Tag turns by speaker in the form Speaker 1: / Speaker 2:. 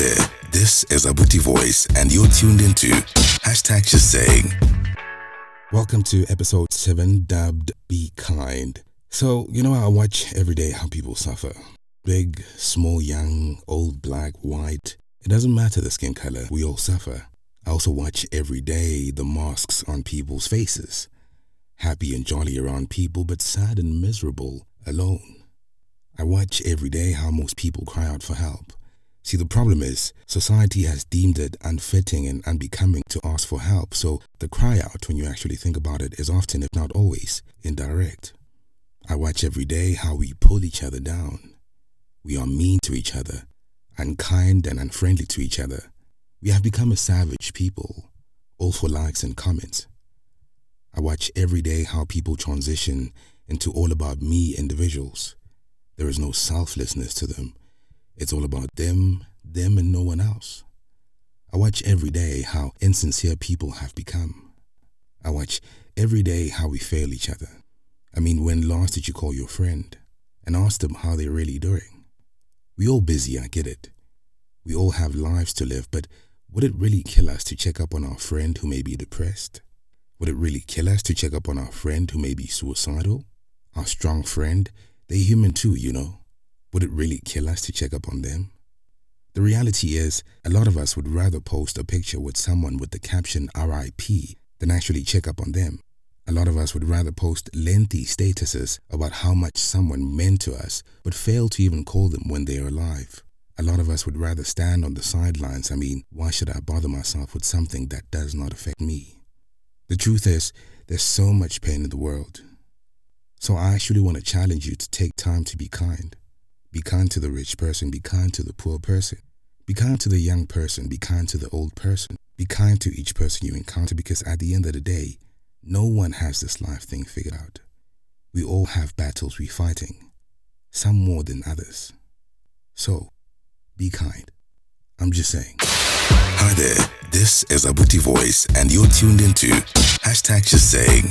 Speaker 1: there, this is Abuti Voice, and you're tuned into hashtag just saying. Welcome to episode 7, dubbed Be Kind. So, you know, I watch every day how people suffer. Big, small, young, old, black, white. It doesn't matter the skin color, we all suffer. I also watch every day the masks on people's faces. Happy and jolly around people, but sad and miserable alone. I watch every day how most people cry out for help. See, the problem is society has deemed it unfitting and unbecoming to ask for help, so the cry out, when you actually think about it, is often, if not always, indirect. I watch every day how we pull each other down. We are mean to each other, unkind and unfriendly to each other. We have become a savage people, all for likes and comments. I watch every day how people transition into all about me individuals. There is no selflessness to them it's all about them, them and no one else. I watch every day how insincere people have become. I watch every day how we fail each other. I mean, when last did you call your friend and ask them how they're really doing? We all busy, I get it. We all have lives to live, but would it really kill us to check up on our friend who may be depressed? Would it really kill us to check up on our friend who may be suicidal? Our strong friend, they're human too, you know. Would it really kill us to check up on them? The reality is, a lot of us would rather post a picture with someone with the caption RIP than actually check up on them. A lot of us would rather post lengthy statuses about how much someone meant to us, but fail to even call them when they are alive. A lot of us would rather stand on the sidelines. I mean, why should I bother myself with something that does not affect me? The truth is, there's so much pain in the world. So I actually want to challenge you to take time to be kind. Be kind to the rich person, be kind to the poor person. Be kind to the young person, be kind to the old person. Be kind to each person you encounter because at the end of the day, no one has this life thing figured out. We all have battles we're fighting, some more than others. So, be kind. I'm just saying. Hi there, this is Abuti Voice, and you're tuned into hashtag just saying.